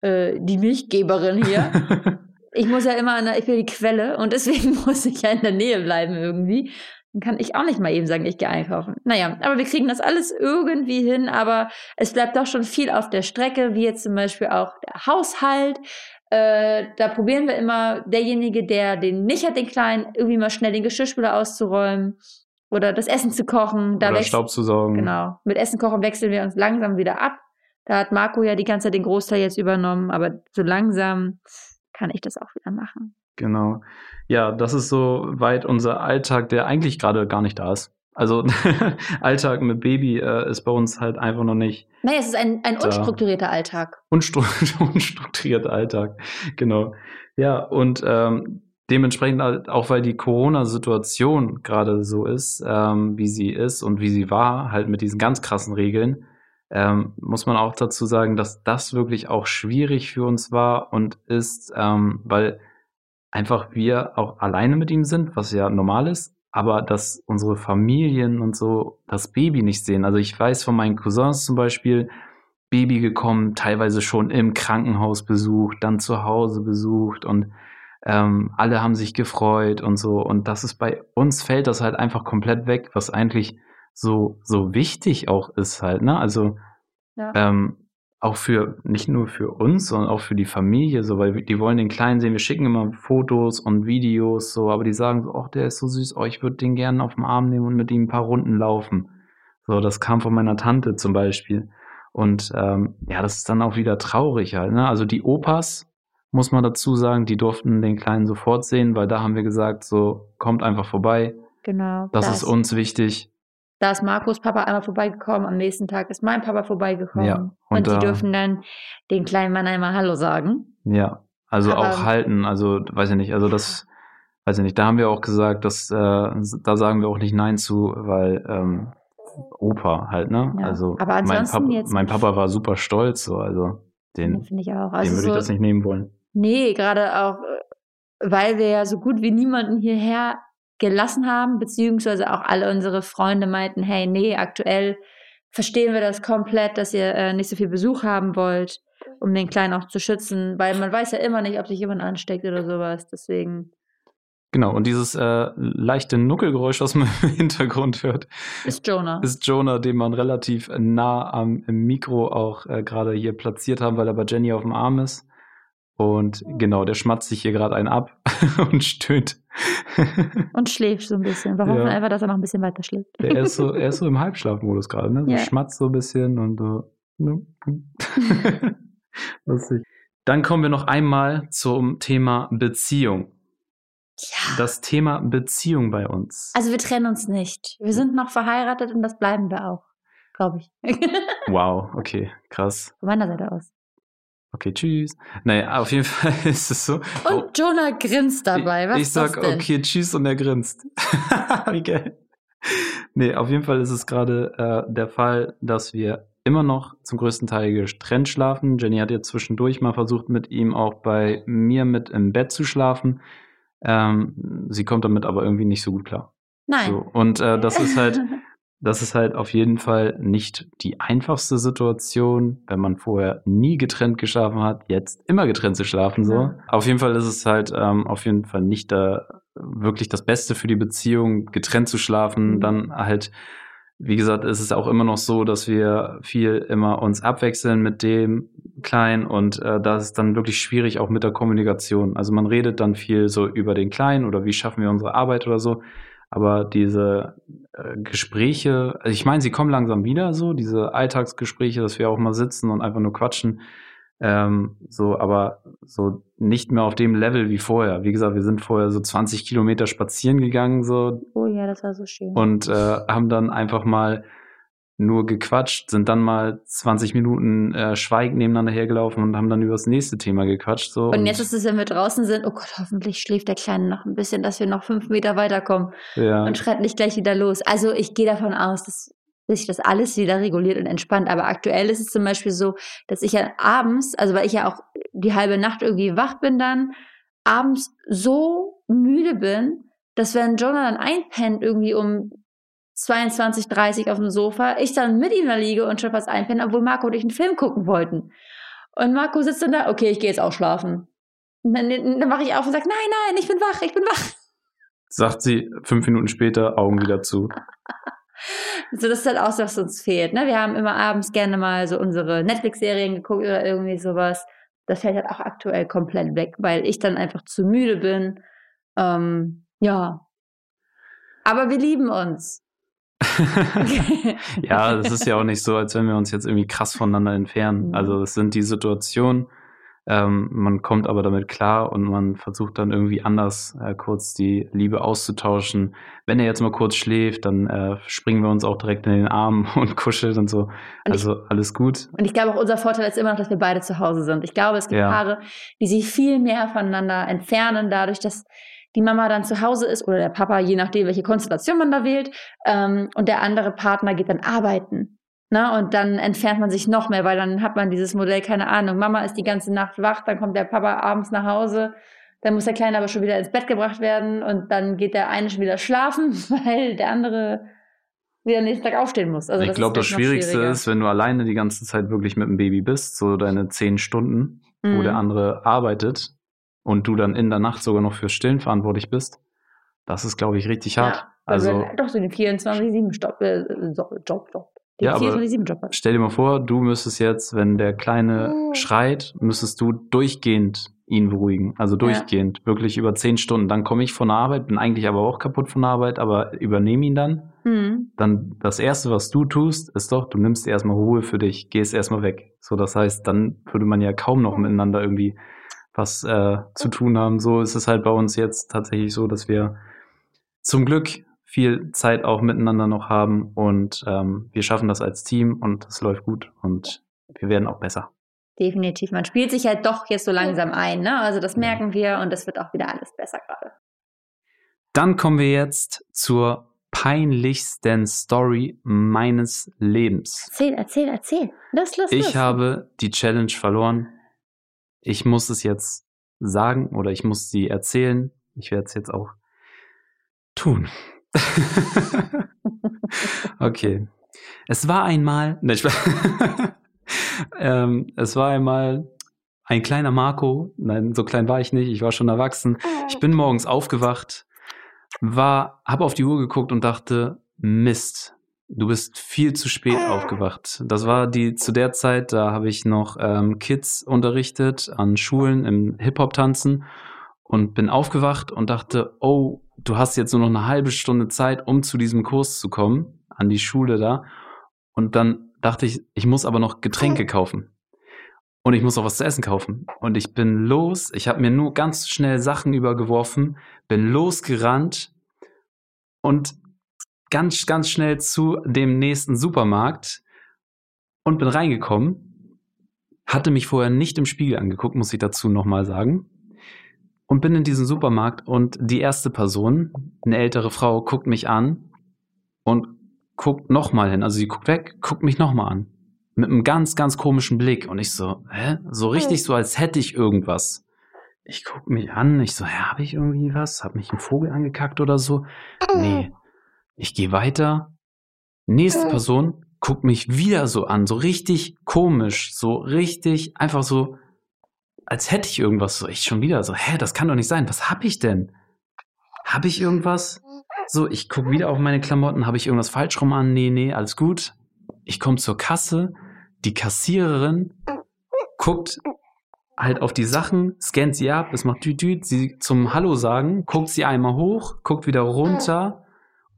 C: äh, die Milchgeberin hier. ich muss ja immer, der, ich bin die Quelle und deswegen muss ich ja in der Nähe bleiben irgendwie. Dann kann ich auch nicht mal eben sagen, ich gehe einkaufen. Naja, aber wir kriegen das alles irgendwie hin, aber es bleibt doch schon viel auf der Strecke, wie jetzt zum Beispiel auch der Haushalt. Äh, da probieren wir immer, derjenige, der den nicht hat, den Kleinen, irgendwie mal schnell den Geschirrspüler auszuräumen oder das Essen zu kochen.
B: Da oder Staub zu saugen.
C: Genau. Mit Essen kochen wechseln wir uns langsam wieder ab. Da hat Marco ja die ganze Zeit den Großteil jetzt übernommen, aber so langsam kann ich das auch wieder machen.
B: Genau. Ja, das ist so weit unser Alltag, der eigentlich gerade gar nicht da ist. Also Alltag mit Baby äh, ist bei uns halt einfach noch nicht.
C: Naja, es ist ein, ein unstrukturierter Alltag.
B: Unstru unstrukturierter Alltag, genau. Ja, und ähm, dementsprechend halt auch, weil die Corona-Situation gerade so ist, ähm, wie sie ist und wie sie war, halt mit diesen ganz krassen Regeln, ähm, muss man auch dazu sagen, dass das wirklich auch schwierig für uns war und ist, ähm, weil einfach wir auch alleine mit ihm sind, was ja normal ist, aber dass unsere Familien und so das Baby nicht sehen. Also ich weiß von meinen Cousins zum Beispiel, Baby gekommen, teilweise schon im Krankenhaus besucht, dann zu Hause besucht und ähm, alle haben sich gefreut und so. Und das ist bei uns fällt das halt einfach komplett weg, was eigentlich so, so wichtig auch ist halt, ne? Also ja. ähm, auch für, nicht nur für uns, sondern auch für die Familie, so, weil die wollen den Kleinen sehen. Wir schicken immer Fotos und Videos, so, aber die sagen so, ach, der ist so süß, oh, ich würde den gerne auf den Arm nehmen und mit ihm ein paar Runden laufen. So, das kam von meiner Tante zum Beispiel. Und ähm, ja, das ist dann auch wieder traurig halt. Ne? Also die Opas, muss man dazu sagen, die durften den Kleinen sofort sehen, weil da haben wir gesagt, so kommt einfach vorbei.
C: Genau.
B: Das, das ist uns wichtig.
C: Da ist Markus Papa einmal vorbeigekommen, am nächsten Tag ist mein Papa vorbeigekommen. Ja, und, und die äh, dürfen dann den kleinen Mann einmal Hallo sagen.
B: Ja, also Aber, auch halten, also weiß ich nicht, also das, weiß ich nicht, da haben wir auch gesagt, dass äh, da sagen wir auch nicht Nein zu, weil ähm, Opa halt, ne? Ja. Also
C: Aber ansonsten
B: mein, Papa,
C: jetzt
B: mein Papa war super stolz, so, also den,
C: finde ich auch.
B: Also den würde so, ich das nicht nehmen wollen.
C: Nee, gerade auch, äh, weil wir ja so gut wie niemanden hierher gelassen haben, beziehungsweise auch alle unsere Freunde meinten, hey, nee, aktuell verstehen wir das komplett, dass ihr äh, nicht so viel Besuch haben wollt, um den Kleinen auch zu schützen, weil man weiß ja immer nicht, ob sich jemand ansteckt oder sowas, deswegen.
B: Genau, und dieses äh, leichte Nuckelgeräusch, was man im Hintergrund hört,
C: ist Jonah.
B: Ist Jonah, den man relativ nah am Mikro auch äh, gerade hier platziert haben, weil er bei Jenny auf dem Arm ist. Und genau, der schmatzt sich hier gerade einen ab und stöhnt.
C: Und schläft so ein bisschen. Wir hoffen ja. einfach, dass er noch ein bisschen weiter schläft.
B: er, ist so, er ist so im Halbschlafmodus gerade, ne? So ja. schmatzt so ein bisschen und so. Ne? Lustig. Dann kommen wir noch einmal zum Thema Beziehung.
C: Ja.
B: Das Thema Beziehung bei uns.
C: Also wir trennen uns nicht. Wir sind noch verheiratet und das bleiben wir auch, glaube ich.
B: wow, okay, krass.
C: Von meiner Seite aus.
B: Okay, tschüss. Naja, auf jeden Fall ist es so. Und
C: oh, Jonah grinst dabei. Was
B: ich sag, okay, tschüss und er grinst. Wie geil. Nee, auf jeden Fall ist es gerade äh, der Fall, dass wir immer noch zum größten Teil getrennt schlafen. Jenny hat jetzt zwischendurch mal versucht, mit ihm auch bei mir mit im Bett zu schlafen. Ähm, sie kommt damit aber irgendwie nicht so gut klar.
C: Nein.
B: So, und äh, das ist halt das ist halt auf jeden Fall nicht die einfachste Situation, wenn man vorher nie getrennt geschlafen hat, jetzt immer getrennt zu schlafen so. Ja. Auf jeden Fall ist es halt ähm, auf jeden Fall nicht da wirklich das Beste für die Beziehung, getrennt zu schlafen. Mhm. Dann halt, wie gesagt, ist es auch immer noch so, dass wir viel immer uns abwechseln mit dem Kleinen und äh, da ist dann wirklich schwierig auch mit der Kommunikation. Also man redet dann viel so über den Kleinen oder wie schaffen wir unsere Arbeit oder so. Aber diese äh, Gespräche, also ich meine, sie kommen langsam wieder so, diese Alltagsgespräche, dass wir auch mal sitzen und einfach nur quatschen. Ähm, so, aber so nicht mehr auf dem Level wie vorher. Wie gesagt, wir sind vorher so 20 Kilometer spazieren gegangen, so.
C: Oh ja, das war so schön.
B: Und äh, haben dann einfach mal nur gequatscht, sind dann mal 20 Minuten äh, schweigend nebeneinander hergelaufen und haben dann über das nächste Thema gequatscht. So.
C: Und, jetzt ist es, wenn wir draußen sind, oh Gott, hoffentlich schläft der Kleine noch ein bisschen, dass wir noch fünf Meter weiterkommen ja. und schreit nicht gleich wieder los. Also ich gehe davon aus, dass sich das alles wieder reguliert und entspannt. Aber aktuell ist es zum Beispiel so, dass ich ja abends, also weil ich ja auch die halbe Nacht irgendwie wach bin dann, abends so müde bin, dass wenn Jonah dann einpennt irgendwie um 22, 30 auf dem Sofa, ich dann mit ihm da liege und schon fast einpenne, obwohl Marco und ich einen Film gucken wollten. Und Marco sitzt dann da, okay, ich gehe jetzt auch schlafen. Und dann, dann wache ich auf und sage, nein, nein, ich bin wach, ich bin wach.
B: Sagt sie fünf Minuten später, Augen wieder zu.
C: so, das ist halt auch, was uns fehlt. Ne? Wir haben immer abends gerne mal so unsere Netflix-Serien geguckt oder irgendwie sowas. Das fällt halt auch aktuell komplett weg, weil ich dann einfach zu müde bin. Ähm, ja. Aber wir lieben uns.
B: ja, das ist ja auch nicht so, als wenn wir uns jetzt irgendwie krass voneinander entfernen. Mhm. Also es sind die Situationen, ähm, man kommt aber damit klar und man versucht dann irgendwie anders äh, kurz die Liebe auszutauschen. Wenn er jetzt mal kurz schläft, dann äh, springen wir uns auch direkt in den Arm und kuscheln und so. Und also ich, alles gut.
C: Und ich glaube auch unser Vorteil ist immer noch, dass wir beide zu Hause sind. Ich glaube, es gibt ja. Paare, die sich viel mehr voneinander entfernen, dadurch, dass die Mama dann zu Hause ist oder der Papa, je nachdem, welche Konstellation man da wählt, ähm, und der andere Partner geht dann arbeiten. Ne? Und dann entfernt man sich noch mehr, weil dann hat man dieses Modell, keine Ahnung, Mama ist die ganze Nacht wach, dann kommt der Papa abends nach Hause, dann muss der Kleine aber schon wieder ins Bett gebracht werden und dann geht der eine schon wieder schlafen, weil der andere wieder nächsten Tag aufstehen muss.
B: Also ich glaube, das Schwierigste ist, wenn du alleine die ganze Zeit wirklich mit dem Baby bist, so deine zehn Stunden, mhm. wo der andere arbeitet, und du dann in der Nacht sogar noch fürs Stillen verantwortlich bist, das ist, glaube ich, richtig hart. Ja,
C: also, also doch so eine 24-7-Job, äh, Job, Job, den
B: Ja, aber
C: 24-7-Job hat.
B: Stell dir mal vor, du müsstest jetzt, wenn der Kleine schreit, müsstest du durchgehend ihn beruhigen. Also durchgehend, wirklich über zehn Stunden. Dann komme ich von der Arbeit, bin eigentlich aber auch kaputt von der Arbeit, aber übernehme ihn dann.
C: Mhm.
B: Dann das Erste, was du tust, ist doch, du nimmst erstmal Ruhe für dich, gehst erstmal weg. So, das heißt, dann würde man ja kaum noch miteinander irgendwie was äh, zu tun haben. So ist es halt bei uns jetzt tatsächlich so, dass wir zum Glück viel Zeit auch miteinander noch haben und ähm, wir schaffen das als Team und es läuft gut und wir werden auch besser.
C: Definitiv. Man spielt sich halt doch jetzt so langsam ein, ne? Also das merken wir und das wird auch wieder alles besser gerade.
B: Dann kommen wir jetzt zur peinlichsten Story meines Lebens.
C: Erzähl, erzähl, erzähl. Los, los, los.
B: Ich habe die Challenge verloren. Ich muss es jetzt sagen oder ich muss sie erzählen. Ich werde es jetzt auch tun. okay. Es war einmal, ne, ähm, es war einmal ein kleiner Marco. Nein, so klein war ich nicht. Ich war schon erwachsen. Ich bin morgens aufgewacht, war, habe auf die Uhr geguckt und dachte, Mist, du bist viel zu spät aufgewacht. Das war die zu der Zeit, da habe ich noch ähm, Kids unterrichtet an Schulen im Hip-Hop-Tanzen und bin aufgewacht und dachte, oh, du hast jetzt nur noch eine halbe Stunde Zeit, um zu diesem Kurs zu kommen, an die Schule da. Und dann dachte ich, ich muss aber noch Getränke kaufen. Und ich muss auch was zu essen kaufen. Und ich bin los, ich habe mir nur ganz schnell Sachen übergeworfen, bin losgerannt und ganz, ganz schnell zu dem nächsten Supermarkt und bin reingekommen. Hatte mich vorher nicht im Spiegel angeguckt, muss ich dazu nochmal sagen. Und bin in diesen Supermarkt und die erste Person, eine ältere Frau, guckt mich an und guckt nochmal hin. Also sie guckt weg, guckt mich nochmal an. Mit einem ganz, ganz komischen Blick. Und ich so, hä? So richtig so, als hätte ich irgendwas. Ich guck mich an, ich so, hä, habe ich irgendwie was? Hab mich ein Vogel angekackt oder so? Nee. Ich gehe weiter. Nächste Person guckt mich wieder so an, so richtig komisch, so richtig einfach so, als hätte ich irgendwas. So, ich schon wieder so, hä, das kann doch nicht sein. Was hab ich denn? Hab ich irgendwas? So, ich guck wieder auf meine Klamotten. Habe ich irgendwas falsch rum an? Nee, nee, alles gut. Ich komme zur Kasse. Die Kassiererin guckt halt auf die Sachen, scannt sie ab, es macht düt, düt, sie zum Hallo sagen, guckt sie einmal hoch, guckt wieder runter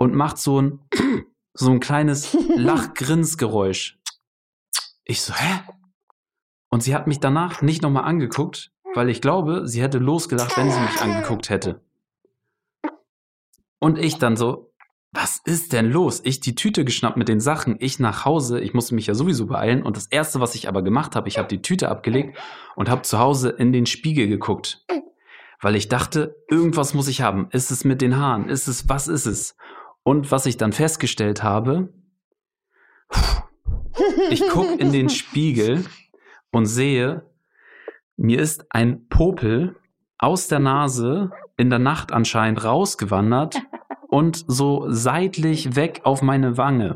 B: und macht so ein, so ein kleines Lachgrinsgeräusch. Ich so, hä? Und sie hat mich danach nicht nochmal angeguckt, weil ich glaube, sie hätte losgelacht, wenn sie mich angeguckt hätte. Und ich dann so, was ist denn los? Ich die Tüte geschnappt mit den Sachen, ich nach Hause, ich musste mich ja sowieso beeilen. Und das Erste, was ich aber gemacht habe, ich habe die Tüte abgelegt und habe zu Hause in den Spiegel geguckt. Weil ich dachte, irgendwas muss ich haben. Ist es mit den Haaren? Ist es, was ist es? Und was ich dann festgestellt habe, ich gucke in den Spiegel und sehe, mir ist ein Popel aus der Nase in der Nacht anscheinend rausgewandert und so seitlich weg auf meine Wange.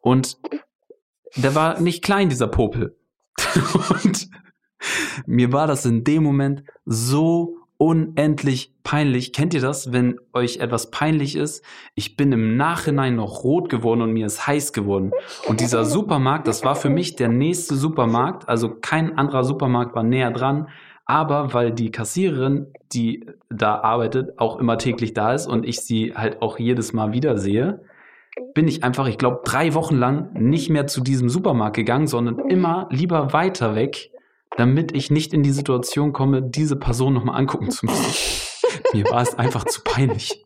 B: Und der war nicht klein, dieser Popel. und mir war das in dem Moment so unendlich peinlich. Kennt ihr das, wenn euch etwas peinlich ist? Ich bin im Nachhinein noch rot geworden und mir ist heiß geworden. Und dieser Supermarkt, das war für mich der nächste Supermarkt. Also kein anderer Supermarkt war näher dran. Aber weil die Kassiererin, die da arbeitet, auch immer täglich da ist und ich sie halt auch jedes Mal wieder sehe, bin ich einfach, ich glaube, drei Wochen lang nicht mehr zu diesem Supermarkt gegangen, sondern immer lieber weiter weg, damit ich nicht in die Situation komme, diese Person nochmal angucken zu müssen. Mir war es einfach zu peinlich.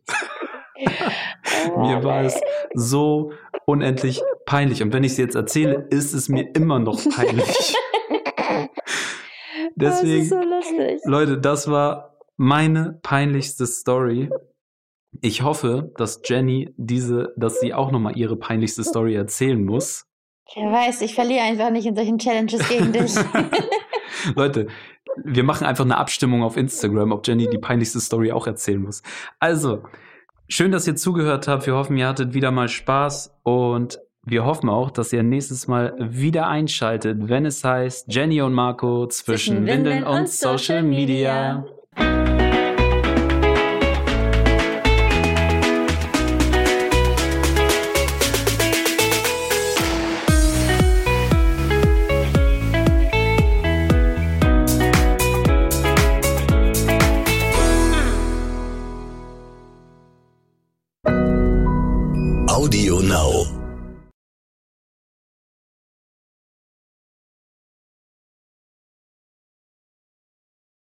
B: mir war es so unendlich peinlich. Und wenn ich es jetzt erzähle, ist es mir immer noch peinlich. Deswegen,
C: das ist so lustig.
B: Leute, das war meine peinlichste Story. Ich hoffe, dass Jenny diese, dass sie auch nochmal ihre peinlichste Story erzählen muss.
C: Wer weiß, ich verliere einfach nicht in solchen Challenges gegen dich.
B: Leute, wir machen einfach eine Abstimmung auf Instagram, ob Jenny die peinlichste Story auch erzählen muss. Also, schön, dass ihr zugehört habt. Wir hoffen, ihr hattet wieder mal Spaß und wir hoffen auch, dass ihr nächstes Mal wieder einschaltet, wenn es heißt Jenny und Marco zwischen, Windeln und Social Media.